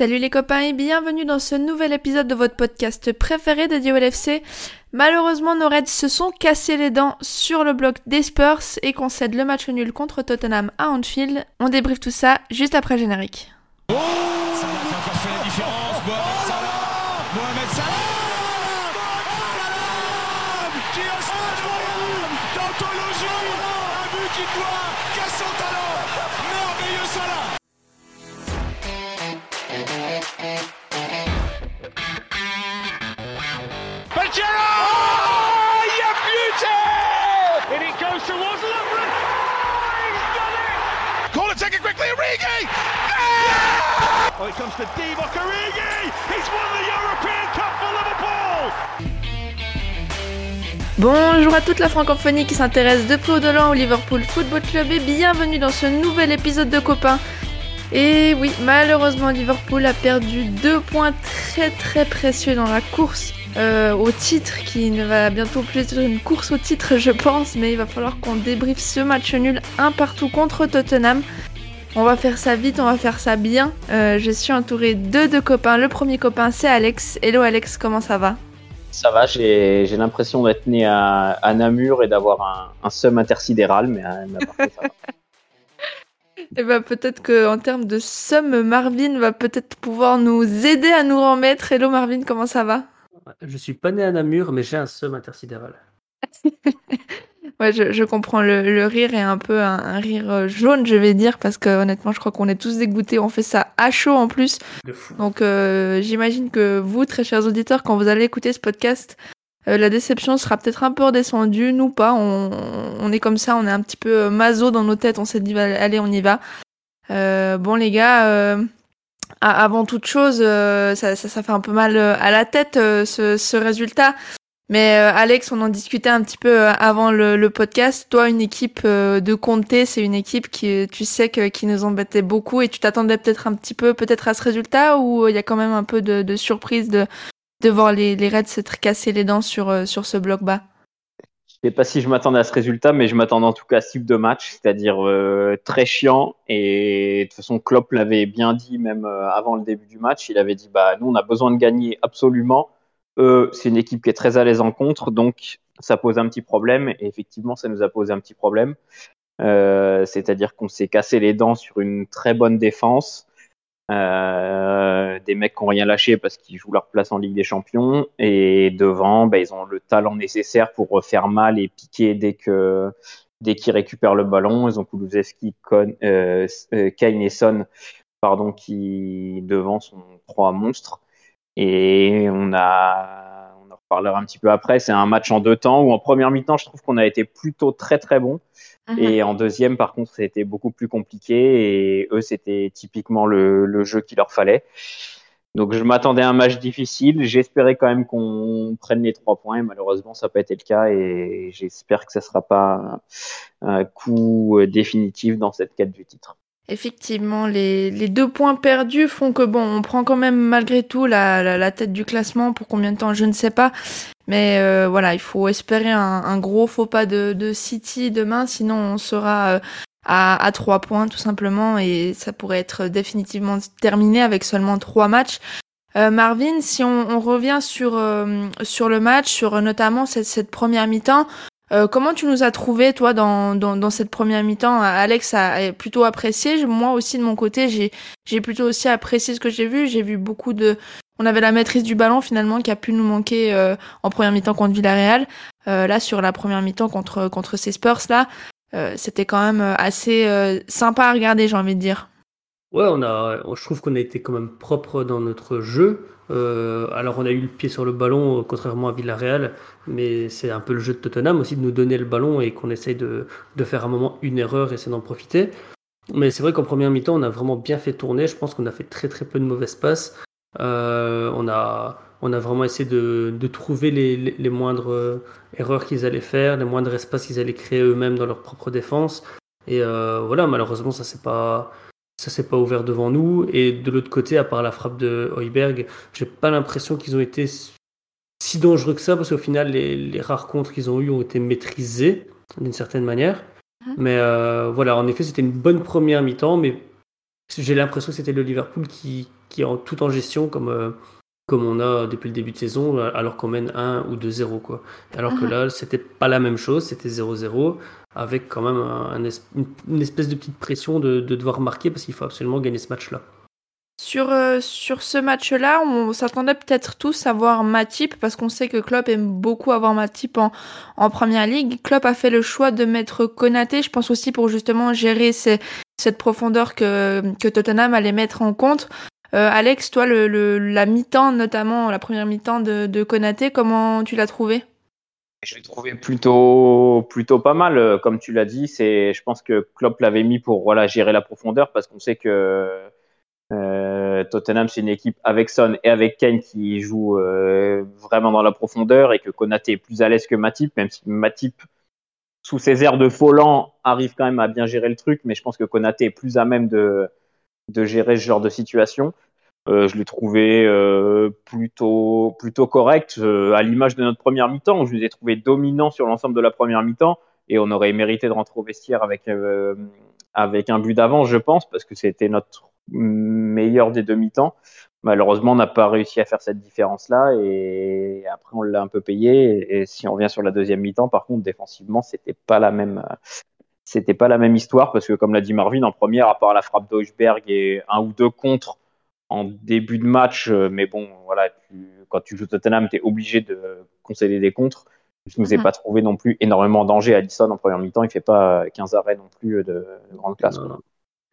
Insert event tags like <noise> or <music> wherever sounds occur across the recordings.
Salut les copains et bienvenue dans ce nouvel épisode de votre podcast préféré dédié au LFC. Malheureusement, nos Reds se sont cassés les dents sur le bloc des Spurs et concèdent le match nul contre Tottenham à Anfield. On débriefe tout ça juste après générique. Take it quickly, Origi Oh, it comes to Divock Origi! He's won the European Cup for Liverpool! Bonjour à toute la francophonie qui s'intéresse de près ou de loin au Liverpool Football Club et bienvenue dans ce nouvel épisode de Copains. Et oui, malheureusement Liverpool a perdu deux points très très précieux dans la course euh, au titre qui ne va bientôt plus être une course au titre je pense, mais il va falloir qu'on débriefe ce match nul un partout contre Tottenham. On va faire ça vite, on va faire ça bien. Euh, je suis entourée de deux copains. Le premier copain c'est Alex. Hello Alex, comment ça va? Ça va, j'ai j'ai l'impression d'être né à, à Namur et d'avoir un, un seum intersidéral, mais, euh, à part ça, ça va. <laughs> Et bah peut-être que en termes de somme, Marvin va peut-être pouvoir nous aider à nous remettre. Hello Marvin, comment ça va? Je suis pas né à Namur, mais j'ai un seum intersidéral. <laughs> Ouais, je, je comprends. Le, le rire est un peu un, un rire euh, jaune, je vais dire, parce que honnêtement, je crois qu'on est tous dégoûtés. On fait ça à chaud en plus. De fou. Donc euh, j'imagine que vous, très chers auditeurs, quand vous allez écouter ce podcast, euh, la déception sera peut-être un peu redescendue. Nous pas, on, on est comme ça, on est un petit peu euh, maso dans nos têtes. On s'est dit, va- allez, on y va. Euh, bon les gars, euh, avant toute chose, euh, ça, ça, ça fait un peu mal à la tête euh, ce, ce résultat. Mais euh, Alex, on en discutait un petit peu euh, avant le, le podcast. Toi, une équipe euh, de Comté, c'est une équipe qui, tu sais, que, qui nous embêtait beaucoup et tu t'attendais peut-être un petit peu, peut-être à ce résultat ou il y a quand même un peu de, de surprise de, de voir les, les Reds s'être cassés les dents sur, euh, sur ce bloc bas? Je sais pas si je m'attendais à ce résultat, mais je m'attendais en tout cas à ce type de match, c'est-à-dire euh, très chiant. Et de toute façon, Klopp l'avait bien dit même euh, avant le début du match. Il avait dit bah nous on a besoin de gagner absolument. Eux, c'est une équipe qui est très à l'aise en contre, donc ça pose un petit problème. Et effectivement, ça nous a posé un petit problème. Euh, c'est-à-dire qu'on s'est cassé les dents sur une très bonne défense. Euh, des mecs qui n'ont rien lâché parce qu'ils jouent leur place en Ligue des Champions et devant, bah, ils ont le talent nécessaire pour refaire mal et piquer dès que dès qu'ils récupèrent le ballon. Ils ont Kulusevski, euh, euh, Kane et pardon, qui devant sont trois monstres. Et on a, on en reparlera un petit peu après. C'est un match en deux temps où en première mi-temps, je trouve qu'on a été plutôt très très bon. Et en deuxième, par contre, c'était beaucoup plus compliqué et eux, c'était typiquement le, le jeu qu'il leur fallait. Donc, je m'attendais à un match difficile. J'espérais quand même qu'on prenne les trois points. Et malheureusement, ça n'a pas été le cas et j'espère que ça ne sera pas un coup définitif dans cette quête du titre. Effectivement, les, deux points perdus font que bon, on prend quand même malgré tout la, la, la tête du classement pour combien de temps, je ne sais pas. Mais euh, voilà, il faut espérer un, gros faux pas de, City demain, sinon on sera euh, à, à trois points tout simplement et ça pourrait être définitivement terminé avec seulement trois matchs. Euh, Marvin, si on, revient sur sur le match, sur notamment cette première mi-temps, euh, comment tu nous as trouvé toi dans, dans, dans cette première mi-temps? Alex a, plutôt apprécié. Moi aussi de mon côté, j'ai j'ai plutôt aussi apprécié ce que j'ai vu. J'ai vu beaucoup de. On avait la maîtrise du ballon finalement qui a pu nous manquer euh, en première mi-temps contre Villarreal. Euh, là sur la première mi-temps contre contre ces Spurs là, euh, c'était quand même assez euh, sympa à regarder, j'ai envie de dire. Ouais, on a, je trouve qu'on a été quand même propre dans notre jeu. Euh, alors, on a eu le pied sur le ballon, euh, contrairement à Villarreal, mais c'est un peu le jeu de Tottenham aussi de nous donner le ballon et qu'on essaye de, faire un moment une erreur et essayer d'en profiter. Mais c'est vrai qu'en première mi-temps, on a vraiment bien fait tourner. Je pense qu'on a fait très très peu de mauvaises passes. Euh, on, a, vraiment essayé de, trouver les, moindres erreurs qu'ils allaient faire, les moindres espaces qu'ils allaient créer eux-mêmes dans leur propre défense. Et voilà, malheureusement, ça s'est pas, ça s'est pas ouvert devant nous. Et de l'autre côté, à part la frappe de Heuberg, j'ai pas l'impression qu'ils ont été si dangereux que ça, parce qu'au final, les, les rares contres qu'ils ont eu ont été maîtrisés d'une certaine manière. Mais euh, voilà, en effet, c'était une bonne première mi-temps, mais j'ai l'impression que c'était le Liverpool qui, qui est en, tout en gestion comme, comme on a depuis le début de saison, alors qu'on mène 1 ou 2-0. Quoi. Alors que mhm. là, c'était pas la même chose, c'était 0-0, avec quand même un, une espèce de petite pression de, de devoir marquer parce qu'il faut absolument gagner ce match-là. Sur, euh, sur ce match-là, on s'attendait peut-être tous à voir Matip parce qu'on sait que Klopp aime beaucoup avoir Matip en, en première ligue. Klopp a fait le choix de mettre Konaté, je pense aussi pour justement gérer cette profondeur que, que Tottenham allait mettre en compte. Euh, Alex, toi, le, la mi-temps, notamment la première mi-temps de, de Konaté, comment tu l'as trouvé? Je l'ai trouvé plutôt, plutôt pas mal, euh, comme tu l'as dit. C'est, je pense que Klopp l'avait mis pour voilà gérer la profondeur parce qu'on sait que euh, Tottenham c'est une équipe avec Son et avec Kane qui joue euh, vraiment dans la profondeur et que Konaté est plus à l'aise que Matip, même si Matip sous ses airs de Folland arrive quand même à bien gérer le truc, mais je pense que Konaté est plus à même de de gérer ce genre de situation. Euh, je l'ai trouvé euh, plutôt correct euh, à l'image de notre première mi-temps. Je les ai trouvé dominants sur l'ensemble de la première mi-temps et on aurait mérité de rentrer au vestiaire avec un but d'avance, je pense, parce que c'était notre meilleur des demi-temps. Malheureusement, on n'a pas réussi à faire cette différence-là et après on l'a un peu payé. Et si on revient sur la deuxième mi-temps, par contre, défensivement, c'était pas la même pas la même histoire parce que, comme l'a dit Marvin, en première, à part la frappe d'Oichberg et un ou deux contre en début de match, euh, mais bon, voilà, quand tu joues Tottenham, tu es obligé de concéder des contres. Je ne vous ai pas trouvé non plus énormément en danger. Allison, en première mi-temps, il fait pas 15 arrêts non plus de, grande classe.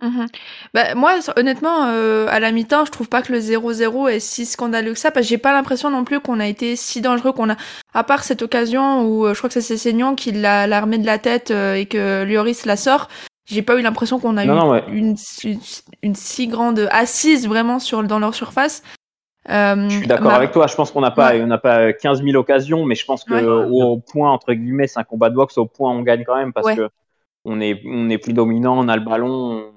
Mhm. Bah, moi, honnêtement, euh, à la mi-temps, je trouve pas que le 0-0 est si scandaleux que ça, parce que j'ai pas l'impression non plus qu'on a été si dangereux qu'on a, à part cette occasion où euh, je crois que c'est Seignon qui l'a l'armée de la tête euh, et que Lloris la sort. J'ai pas eu l'impression qu'on a eu une, une, si grande assise vraiment sur dans leur surface. je suis d'accord avec toi. Je pense qu'on n'a pas, on n'a pas 15 000 occasions, mais je pense que au, point entre guillemets, c'est un combat de boxe. Au point, on gagne quand même parce que on est, on est plus dominant, on a le ballon,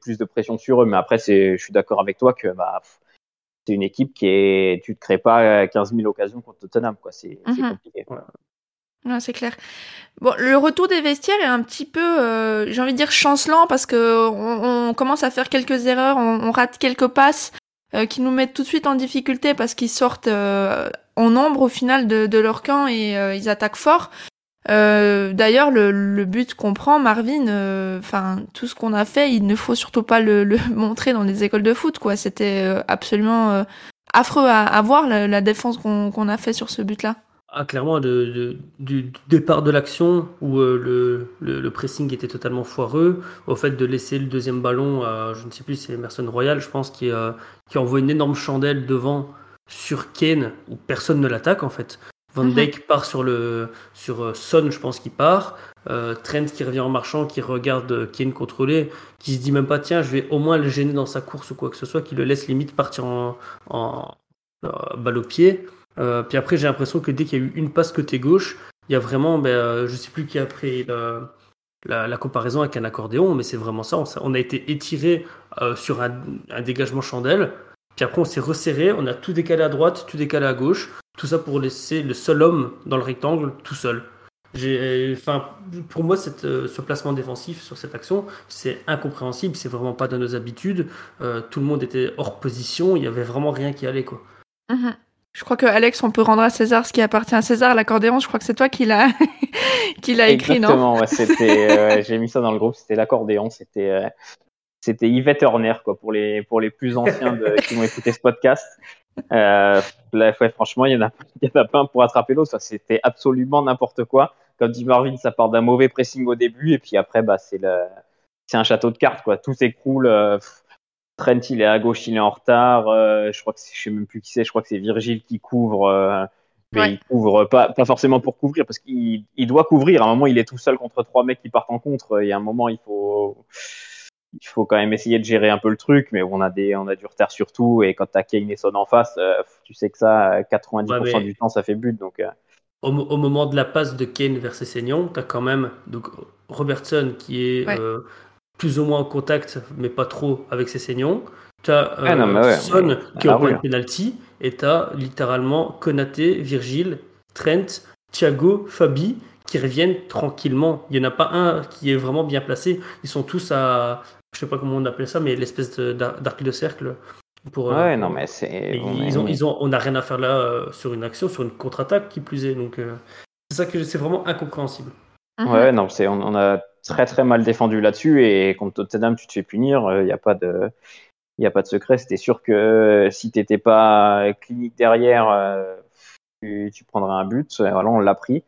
plus de pression sur eux. Mais après, c'est, je suis d'accord avec toi que bah, c'est une équipe qui est, tu ne crées pas 15 000 occasions contre Tottenham, quoi. C'est, mhm. compliqué. C'est clair. Bon, le retour des vestiaires est un petit peu, euh, j'ai envie de dire chancelant parce que on, commence à faire quelques erreurs, on, rate quelques passes euh, qui nous mettent tout de suite en difficulté parce qu'ils sortent euh, en nombre au final de, leur camp et ils attaquent fort. Euh, d'ailleurs, le, but qu'on prend, Marvin, euh, enfin tout ce qu'on a fait, il ne faut surtout pas le, <laughs> montrer dans les écoles de foot, quoi. C'était euh, absolument affreux à, voir la, défense qu'on a fait sur ce but-là. Ah, clairement, du départ de l'action où le, le, pressing était totalement foireux, au fait de laisser le deuxième ballon à, je ne sais plus, c'est Emerson Royal, je pense, qui, qui envoie une énorme chandelle devant sur Kane, où personne ne l'attaque en fait. Van mhm. Dijk part sur le sur euh, Son, je pense qu'il part. Euh, Trent qui revient en marchant, qui regarde euh, Kane contrôler, qui se dit même pas tiens, je vais au moins le gêner dans sa course ou quoi que ce soit, qui le laisse limite partir en, en, balle au pied. Puis après, j'ai l'impression que dès qu'il y a eu une passe côté gauche, il y a vraiment, ben, je sais plus qui a pris la, comparaison avec un accordéon, mais c'est vraiment ça. On, a été étiré sur un, dégagement chandelle. Puis après, on s'est resserré, on a tout décalé à droite, tout décalé à gauche. Tout ça pour laisser le seul homme dans le rectangle tout seul. Enfin, pour moi, euh, ce placement défensif sur cette action, c'est incompréhensible. C'est vraiment pas dans nos habitudes. Euh, tout le monde était hors position. Il y avait vraiment rien qui allait, quoi. Mhm. Je crois que Alex, on peut rendre à César ce qui appartient à César. L'accordéon, je crois que c'est toi qui l'a <laughs> qui l'a écrit, non? Exactement. c'était. j'ai mis ça dans le groupe. C'était l'accordéon. C'était. Euh, c'était Yvette Horner, quoi, pour les, pour les plus anciens qui vont écouter ce podcast. Euh, là, franchement, il y, en a, il y en a pas un pour attraper l'autre. C'était absolument n'importe quoi. Comme dit Marvin, ça part d'un mauvais pressing au début, et puis après, bah, c'est le, c'est un château de cartes, quoi. Tout s'écroule. Euh, Trent, il est à gauche, il est en retard. Euh, je crois que je sais même plus qui c'est. Je crois que c'est Virgile qui couvre. Euh, mais il couvre pas, pas forcément pour couvrir, parce qu'il il doit couvrir. À un moment, il est tout seul contre trois mecs qui partent en contre. Il y a un moment, il faut il faut quand même essayer de gérer un peu le truc, mais on a des, on a du retard sur tout, et quand t'as Kane et Son en face, euh, tu sais que ça, 90% du temps, ça fait but, donc. Euh. Au, moment de la passe de Kane vers ses saignants, t'as quand même donc Robertson qui est euh, plus ou moins en contact, mais pas trop avec ses saignants. T'as ah Son qui est au point de penalty, et t'as littéralement Konaté, Virgile, Trent, Thiago, Fabi qui reviennent tranquillement. Il n'y en a pas un qui est vraiment bien placé. Ils sont tous à je sais pas comment on appelait ça, mais l'espèce d'arc de cercle. Pour, ouais, non, mais c'est. Ils, ont, ils ont, on n'a rien à faire là sur une action, sur une contre-attaque qui plus est. Donc, c'est ça que c'est vraiment incompréhensible. Mhm. Ouais, non, c'est, on, a très très mal défendu là-dessus et contre Tottenham, tu te fais punir, il n'y a pas de. Il n'y a pas de secret. C'était sûr que si tu n'étais pas clinique derrière, tu, tu, prendrais un but. Voilà, on l'a pris.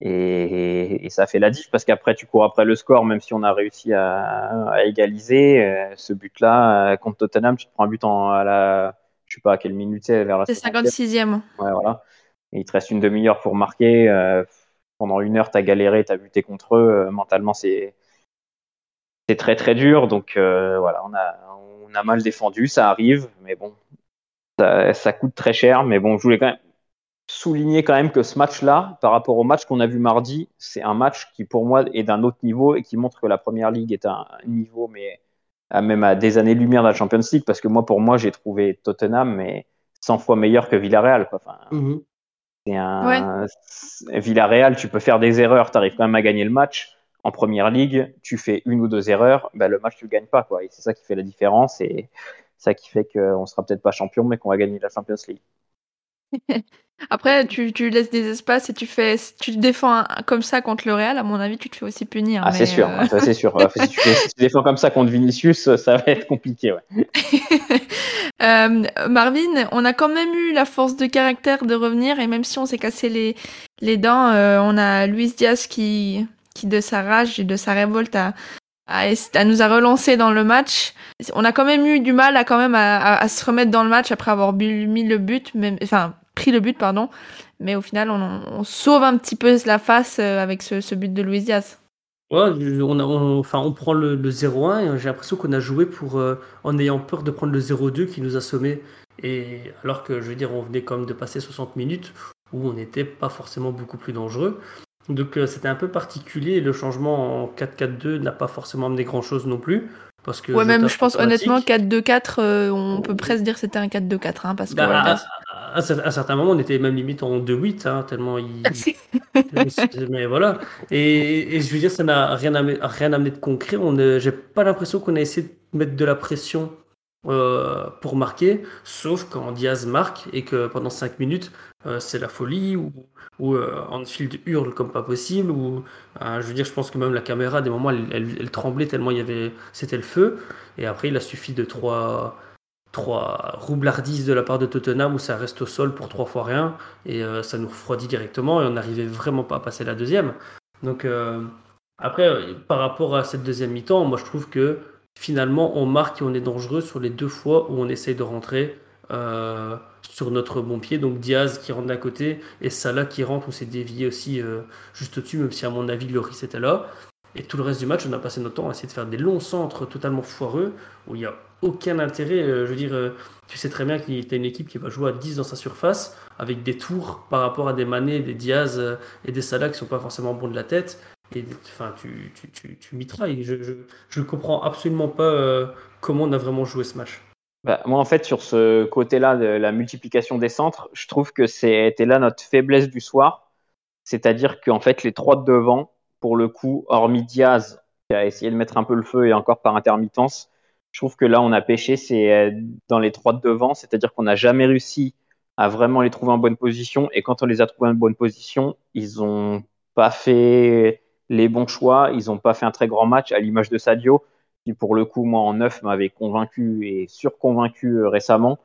Et, ça fait la diff parce qu'après, tu cours après le score, même si on a réussi à, égaliser. Euh, ce but-là, euh, contre Tottenham, tu te prends un but en, à la. Je sais pas à quelle minute c'est, vers la. C'est 56e. Ouais, voilà. Et il te reste une demi-heure pour marquer. Euh, pendant une heure, tu as galéré, tu as buté contre eux. mentalement, c'est. Très très dur, donc voilà, on a, on a mal défendu, ça arrive, mais bon, ça, coûte très cher. Mais bon, je voulais quand même souligner quand même que ce match-là, par rapport au match qu'on a vu mardi, c'est un match qui pour moi est d'un autre niveau et qui montre que la Première Ligue est un niveau, mais même à des années-lumière de la Champions League, parce que moi, pour moi, j'ai trouvé Tottenham mais 100 fois meilleur que Villarreal. Mhm. C'est un... Villarreal, tu peux faire des erreurs, tu arrives quand même à gagner le match. En Première Ligue, tu fais une ou deux erreurs, ben, le match, tu le gagnes pas. Quoi. Et c'est ça qui fait la différence et ça qui fait qu'on sera peut-être pas champion, mais qu'on va gagner la Champions League. <laughs> Après, tu, tu, laisses des espaces et tu fais, tu te défends comme ça contre le Real, à mon avis, tu te fais aussi punir. Ah, c'est sûr, euh, c'est sûr. si, tu défends comme ça contre Vinicius, ça va être compliqué. Ouais. <laughs> euh, Marvin, on a quand même eu la force de caractère de revenir et même si on s'est cassé les, les dents, euh, on a Luis Diaz qui, qui, de sa rage et de sa révolte, a, nous a relancé dans le match. On a quand même eu du mal à quand même à, à, se remettre dans le match après avoir mis le but, même, enfin pris le but, pardon. Mais au final, on, sauve un petit peu la face euh, avec ce, but de Luis Diaz. Ouais, on, enfin, on prend le, 0-1 et j'ai l'impression qu'on a joué pour, euh, en ayant peur de prendre le 0-2 qui nous a sommé. Et alors que, je veux dire, on venait quand même de passer 60 minutes où on n'était pas forcément beaucoup plus dangereux. Donc euh, c'était un peu particulier. Le changement en 4-4-2 n'a pas forcément amené grand-chose non plus. Parce que ouais, même je pense honnêtement 4-2-4, on peut presque dire que c'était un 4-2-4. Hein, parce que, bah, à, un certain moment, on était même limite en 2-8, hein, tellement il. <laughs> mais voilà. Et, je veux dire, ça n'a rien, rien amené de concret. J'ai pas l'impression qu'on a essayé de mettre de la pression euh, pour marquer, sauf quand Diaz marque et que pendant 5 minutes, euh, c'est la folie, ou, ou euh, Anfield hurle comme pas possible, ou je veux dire, je pense que même la caméra, à des moments, elle, elle tremblait tellement il y avait, c'était le feu. Et après, il a suffi de trois trois roublardises de la part de Tottenham où ça reste au sol pour trois fois rien et euh, ça nous refroidit directement et on n'arrivait vraiment pas à passer la deuxième. Donc euh, après, par rapport à cette deuxième mi-temps, moi je trouve que finalement on marque et on est dangereux sur les deux fois où on essaye de rentrer euh, sur notre bon pied. Donc Diaz qui rentre d'un côté et Salah qui rentre, on s'est dévié aussi juste au-dessus, même si à mon avis Loris était là. Et tout le reste du match, on a passé notre temps à essayer de faire des longs centres totalement foireux, où il n'y a aucun intérêt. Euh, je veux dire, euh, tu sais très bien qu'il y a une équipe qui va jouer à 10 dans sa surface, avec des tours par rapport à des Mané, des Diaz euh, et des Salah qui sont pas forcément bons de la tête. Et enfin, tu, tu, tu, tu mitrailles. Je ne comprends absolument pas comment on a vraiment joué ce match. Bah, moi, en fait, sur ce côté-là de la multiplication des centres, je trouve que c'était là notre faiblesse du soir. C'est-à-dire qu'en fait, les trois de devant, pour le coup, hormis Diaz, qui a essayé de mettre un peu le feu et encore par intermittence, je trouve que là, on a pêché, c'est euh, dans les trois de devant, c'est-à-dire qu'on n'a jamais réussi à vraiment les trouver en bonne position. Et quand on les a trouvés en bonne position, ils n'ont pas fait les bons choix, ils n'ont pas fait un très grand match, à l'image de Sadio, qui pour le coup, moi, en neuf, m'avait convaincu et surconvaincu euh, récemment.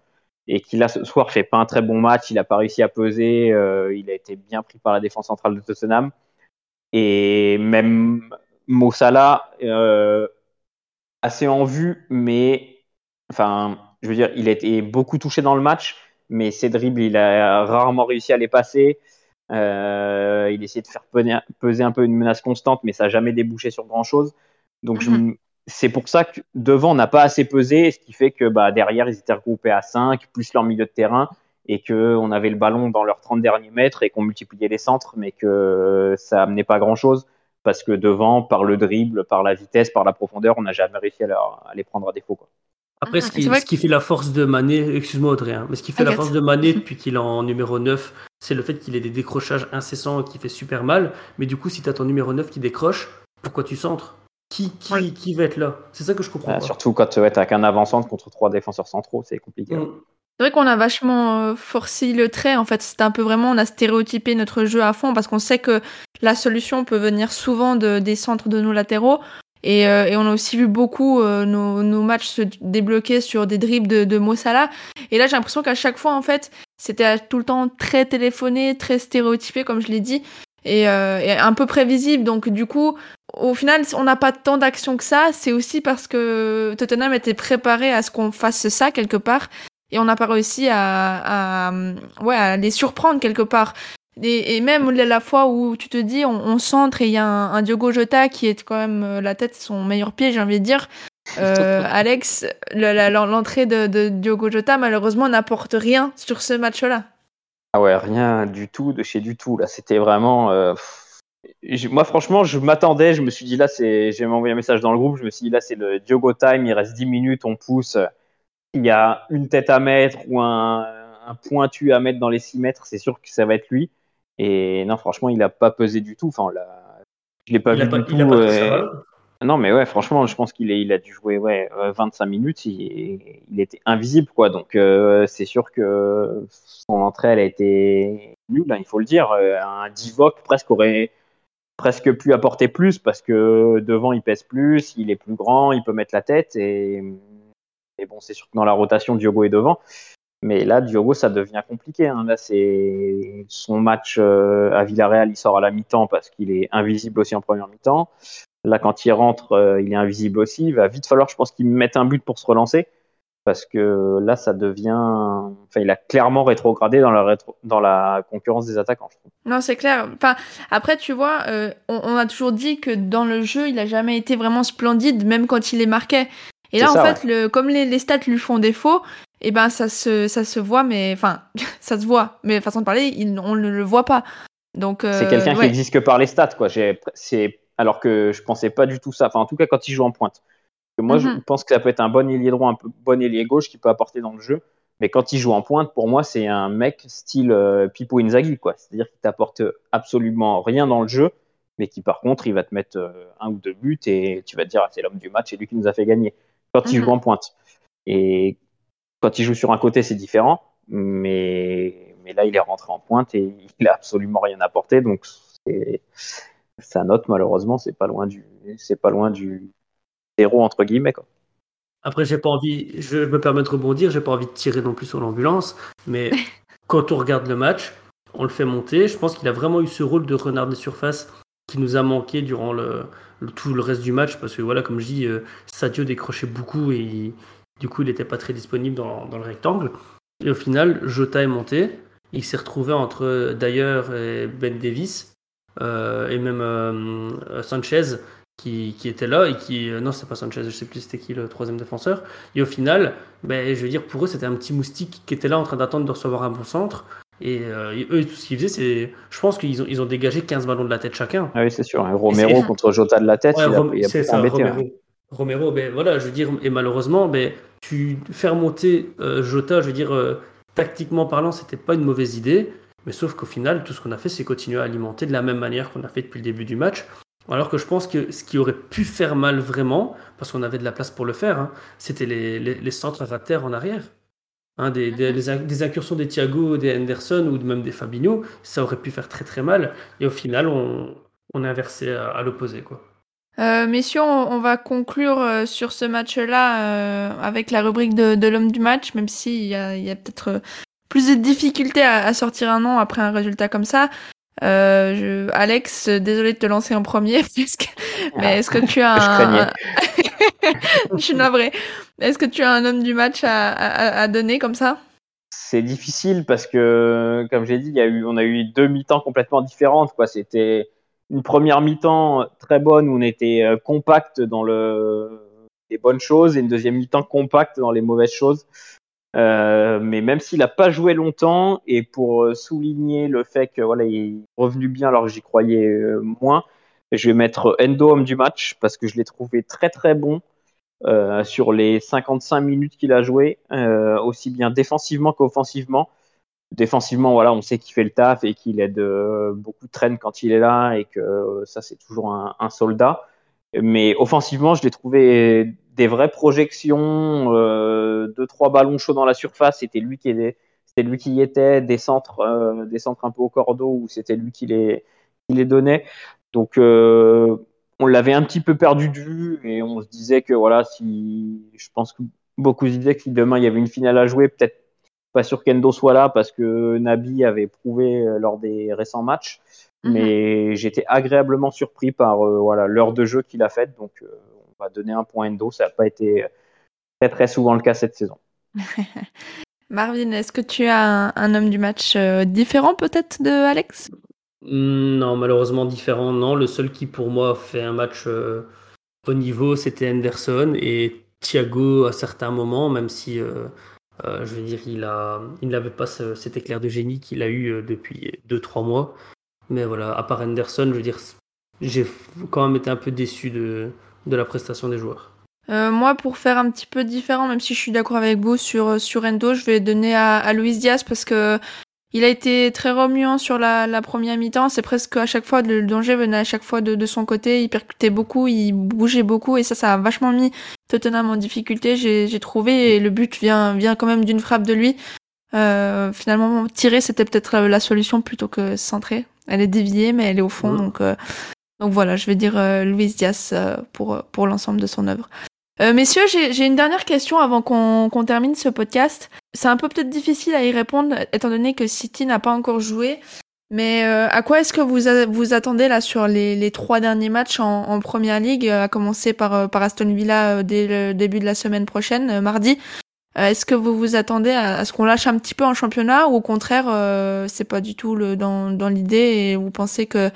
Et qui là, ce soir, fait pas un très bon match, il n'a pas réussi à peser, euh, il a été bien pris par la défense centrale de Tottenham. Et même Mossala, euh, assez en vue, mais enfin, je veux dire, il a été beaucoup touché dans le match, mais ses dribbles, il a rarement réussi à les passer. Euh, il essayait de faire peser un peu une menace constante, mais ça n'a jamais débouché sur grand chose. Donc, mhm. c'est pour ça que devant, on n'a pas assez pesé, ce qui fait que bah, derrière, ils étaient regroupés à 5, plus leur milieu de terrain, et qu'on avait le ballon dans leurs 30 derniers mètres et qu'on multipliait les centres, mais que ça amenait pas grand-chose parce que devant, par le dribble, par la vitesse, par la profondeur, on n'a jamais réussi à, les prendre à défaut. Quoi. Après, ce, ah, qui, fait la force de Mané, excuse-moi Audrey, hein, mais ce qui fait la force de Mané <laughs> depuis qu'il est en numéro 9, c'est le fait qu'il ait des décrochages incessants et qui fait super mal. Mais du coup, si tu as ton numéro 9 qui décroche, pourquoi tu centres? Qui, qui, qui va être là? C'est ça que je comprends. Ah, pas. surtout quand tu es avec un avançant contre trois défenseurs centraux, c'est compliqué. Mm. C'est vrai qu'on a vachement euh, forcé le trait. En fait, c'était un peu vraiment, on a stéréotypé notre jeu à fond parce qu'on sait que la solution peut venir souvent de, des centres de nos latéraux. Et, euh, et on a aussi vu beaucoup euh, nos, nos matchs se débloquer sur des dribbles de, de Mo Salah. Et là, j'ai l'impression qu'à chaque fois, en fait, c'était tout le temps très téléphoné, très stéréotypé, comme je l'ai dit, et, euh, et un peu prévisible. Donc, du coup, au final, on n'a pas tant d'action que ça. C'est aussi parce que Tottenham était préparé à ce qu'on fasse ça quelque part et on n'a pas réussi à, à, ouais, à les surprendre quelque part. Et, et même la fois où tu te dis, on, on centre et il y a un, un, Diogo Jota qui est quand même euh, la tête, son meilleur pied, j'ai envie de dire. Euh, <laughs> Alex, l'entrée de, de, Diogo Jota, malheureusement, n'apporte rien sur ce match-là. Ah ouais, rien du tout, de chez du tout. Là, c'était vraiment. Euh, moi, franchement, je m'attendais, je me suis dit, là, c'est. J'ai envoyé un message dans le groupe, je me suis dit, là, c'est le Diogo Time, il reste 10 minutes, on pousse il y a une tête à mettre ou un, un, pointu à mettre dans les 6 mètres, c'est sûr que ça va être lui. Et non, franchement, il n'a pas pesé du tout. Enfin, là, je l'ai pas il vu a du pas, tout. Il a pas euh... Non, mais ouais, franchement, je pense qu'il il a dû jouer ouais, 25 minutes. Il, il était invisible, quoi. Donc, euh, c'est sûr que son entrée, elle a été nulle, hein, il faut le dire. Un Divock presque aurait presque pu apporter plus parce que devant, il pèse plus, il est plus grand, il peut mettre la tête et mais bon, c'est sûr que dans la rotation, Diogo est devant. Mais là, Diogo, ça devient compliqué. Hein. Là, c'est son match euh, à Villarreal, il sort à la mi-temps parce qu'il est invisible aussi en première mi-temps. Là, quand il rentre, euh, il est invisible aussi. Il va vite falloir, je pense, qu'il mette un but pour se relancer. Parce que là, ça devient. Enfin, il a clairement rétrogradé dans la, concurrence des attaquants, je trouve. Non, c'est clair. Enfin, après, tu vois, euh, on, on, a toujours dit que dans le jeu, il a jamais été vraiment splendide, même quand il les marquait. Et là, en fait, ouais. le, comme les, les, stats lui font défaut, et eh ben ça se, ça se voit, mais enfin, <laughs> ça se voit, mais façon de parler, il, on ne le voit pas. Donc euh, c'est quelqu'un ouais. qui existe que par les stats, quoi. C'est alors que je pensais pas du tout ça. Enfin, en tout cas, quand il joue en pointe. Moi, mm -hmm. je pense que ça peut être un bon ailier droit, un peu bon ailier gauche qui peut apporter dans le jeu. Mais quand il joue en pointe, pour moi, c'est un mec style euh, Pipo Inzaghi, quoi. C'est-à-dire qu'il t'apporte absolument rien dans le jeu, mais qui par contre, il va te mettre euh, un ou deux buts et tu vas te dire, ah, c'est l'homme du match, c'est lui qui nous a fait gagner quand il mm -hmm. joue en pointe. Et quand il joue sur un côté, c'est différent, mais, mais là, il est rentré en pointe et il a absolument rien apporté. Donc, sa note, malheureusement, c'est pas loin du, c'est pas loin du zéro entre guillemets. Quoi. Après, j'ai pas envie, je me permets de rebondir, j'ai pas envie de tirer non plus sur l'ambulance, mais <laughs> quand on regarde le match, on le fait monter. Je pense qu'il a vraiment eu ce rôle de renard des surfaces qui nous a manqué durant tout le reste du match parce que voilà, comme je dis, euh, Sadio décrochait beaucoup et du coup, il n'était pas très disponible dans, le rectangle. Et au final, Jota est monté. Il s'est retrouvé entre d'ailleurs et Ben Davis euh, et même euh, Sanchez qui, qui, était là et qui non c'est pas Sanchez je sais plus c'était qui le troisième défenseur et au final ben, je veux dire pour eux c'était un petit moustique qui était là en train d'attendre de recevoir un bon centre et, euh, eux, tout ce qu'ils faisaient, c'est. Je pense qu'ils ont, ils ont dégagé 15 ballons de la tête chacun. Ah oui, c'est sûr. Romero contre Jota de la tête, ouais, il a, Rom... il a c'est ça, embêté, Romero. hein. Romero, ben voilà, je veux dire, et malheureusement, ben, tu faire monter euh, Jota, je veux dire, euh, tactiquement parlant, c'était pas une mauvaise idée, mais sauf qu'au final, tout ce qu'on a fait, c'est continuer à alimenter de la même manière qu'on a fait depuis le début du match. Alors que je pense que ce qui aurait pu faire mal vraiment, parce qu'on avait de la place pour le faire, hein, c'était les, les, les centres à terre en arrière. Hein, des, des, des, incursions des Thiago, des Henderson ou même des Fabinho, ça aurait pu faire très très mal. Et au final, on, on est inversé à, à l'opposé. quoi. Euh, messieurs, on, on, va conclure euh, sur ce match-là euh, avec la rubrique de, de l'homme du match, même s'il y a, y a peut-être plus de difficultés à, à, sortir un nom après un résultat comme ça. Je... Alex, désolé de te lancer en premier, <laughs> mais est-ce que tu as un... <laughs> je suis navré. Est-ce que tu as un homme du match à, à, à donner comme ça? C'est difficile parce que, comme j'ai dit, il y a eu, on a eu deux mi-temps complètement différentes. Quoi. C'était une première mi-temps très bonne où on était euh, compact dans le, les bonnes choses et une deuxième mi-temps compact dans les mauvaises choses. Euh, mais même s'il n'a pas joué longtemps et pour souligner le fait que voilà il est revenu bien alors que j'y croyais euh, moins, je vais mettre Endo homme du match parce que je l'ai trouvé très très bon euh, sur les 55 minutes qu'il a joué, euh, aussi bien défensivement qu'offensivement. Défensivement, voilà, on sait qu'il fait le taf et qu'il aide euh, beaucoup de traîne quand il est là et que ça c'est toujours un, soldat. Mais offensivement, je l'ai trouvé des vraies projections, deux trois ballons chauds dans la surface. C'était lui qui était, c'était lui qui y était. Des centres, des centres un peu au cordeau où c'était lui qui les, qui les donnait. Donc on l'avait un petit peu perdu de vue et on se disait que voilà, si je pense que beaucoup se disaient que si demain il y avait une finale à jouer, peut-être pas sûr qu'Endo soit là parce que Nabi avait prouvé euh, lors des récents matchs. Mhm. Mais j'étais agréablement surpris par euh, voilà l'heure de jeu qu'il a faite. Donc euh, on va donner un point à Endo. Ça n'a pas été très très souvent le cas cette saison. <laughs> Marvin, est-ce que tu as un, un homme du match euh, différent peut-être de Alex? Non, malheureusement différent. Non, le seul qui pour moi fait un match euh, au niveau, c'était Henderson et Thiago à certains moments, même si euh, euh, je veux dire, il n'avait pas ce- cet éclair de génie qu'il a eu euh, depuis 2-3 mois. Mais voilà, à part Henderson, je veux j'ai quand même été un peu déçu de, la prestation des joueurs. Moi, pour faire un petit peu différent, même si je suis d'accord avec vous sur, sur Endo, je vais donner à, à Luis Diaz parce que il a été très remuant sur la, la première mi-temps. C'est presque à chaque fois, le danger venait à chaque fois de, de son côté. Il percutait beaucoup, il bougeait beaucoup et ça, ça a vachement mis Tottenham en difficulté, j'ai trouvé. Et le but vient, vient quand même d'une frappe de lui. Euh, finalement, tirer, c'était peut-être la, la solution plutôt que centrer. Elle est déviée, mais elle est au fond. Donc, euh, donc voilà, je vais dire euh, Luis Diaz euh, pour, pour l'ensemble de son œuvre. Euh, messieurs, j'ai une dernière question avant qu'on termine ce podcast. C'est un peu peut-être difficile à y répondre étant donné que City n'a pas encore joué. Mais euh, à quoi est-ce que vous vous attendez là sur les, les trois derniers matchs en, en Première Ligue, euh, à commencer par, euh, Aston Villa dès le début de la semaine prochaine, mardi? Est-ce que vous vous attendez à, ce qu'on lâche un petit peu en championnat ou au contraire euh, c'est pas du tout dans, l'idée et vous pensez que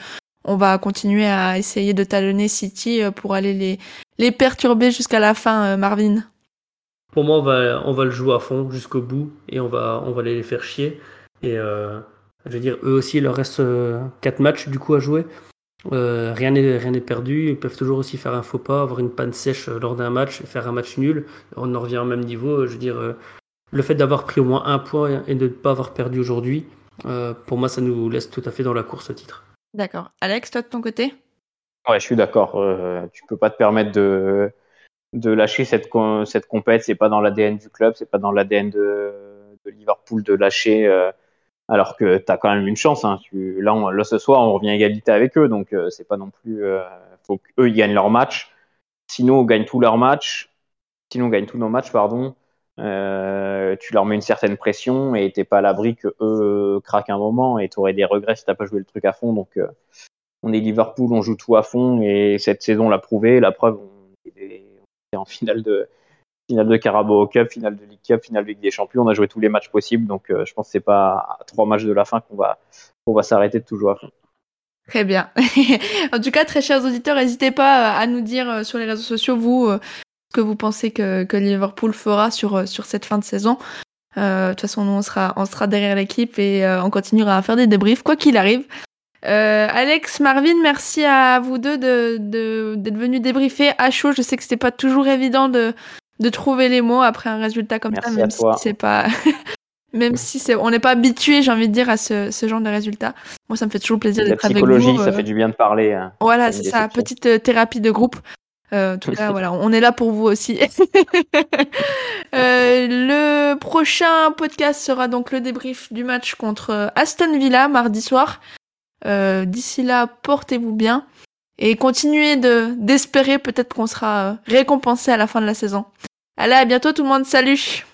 on va continuer à essayer de talonner City pour aller les, les perturber jusqu'à la fin, euh, Marvin Pour moi, on va, on va le jouer à fond jusqu'au bout et on va, on va aller les faire chier. Et euh, je veux dire, eux aussi, il leur reste 4 matchs du coup à jouer. Euh, rien n'est rien n'est perdu. Ils peuvent toujours aussi faire un faux pas, avoir une panne sèche euh, lors d'un match et faire un match nul. On en revient au même niveau. Je veux dire, euh, le fait d'avoir pris au moins un point et de ne pas avoir perdu aujourd'hui, euh, pour moi, ça nous laisse tout à fait dans la course au titre. D'accord. Alex, toi de ton côté? Ouais, je suis d'accord. Euh, tu peux pas te permettre de, de lâcher cette, cette compète. C'est pas dans l'ADN du club, c'est pas dans l'ADN de, Liverpool de lâcher. euh, alors que tu quand même une chance. Hein. Tu, là, on- là, ce soir, on revient à égalité avec eux, donc euh, c'est pas non plus. Euh, faut qu'eux gagnent leur match. Sinon, on gagne tous leurs matchs. Sinon, on gagne tous nos matchs, pardon. Euh, tu leur mets une certaine pression et t'es pas à l'abri que eux craquent un moment et tu aurais des regrets si t'as pas joué le truc à fond. Donc, on est Liverpool, on joue tout à fond et cette saison l'a prouvé. La preuve, on est en finale de finale de Carabao Cup, finale de League Cup, finale de Ligue des Champions. On a joué tous les matchs possibles, donc euh, je pense que c'est pas à trois matchs de la fin qu'on va qu'on va s'arrêter de tout jouer à fond. Très bien. <laughs> en tout cas, très chers auditeurs, n'hésitez pas à nous dire euh, sur les réseaux sociaux, vous, euh, ce que vous pensez que, que Liverpool fera sur, euh, sur cette fin de saison. Euh, de toute façon, nous, on sera, on sera derrière l'équipe et euh, on continuera à faire des débriefs, quoi qu'il arrive. Euh, Alex, Marvin, merci à vous deux de, de, d'être venus débriefer à chaud. Je sais que c'était pas toujours évident de, de trouver les mots après un résultat comme Merci ça, à même toi. si c'est pas, <laughs> même si c'est, on n'est pas habitué, j'ai envie de dire, à ce, ce genre de résultat. Moi, ça me fait toujours plaisir La d'être avec psychologie, vous. ça euh, fait du bien de parler. hein. voilà, C'est ça, petite euh, thérapie de groupe. Euh, en tout <laughs> cas, voilà, on est là pour vous aussi. <laughs> Euh, le prochain podcast sera donc le débrief du match contre Aston Villa mardi soir. Euh, D'ici là, portez-vous bien et continuez de d'espérer peut-être qu'on sera euh, récompensé à la fin de la saison. Allez, à bientôt tout le monde, salut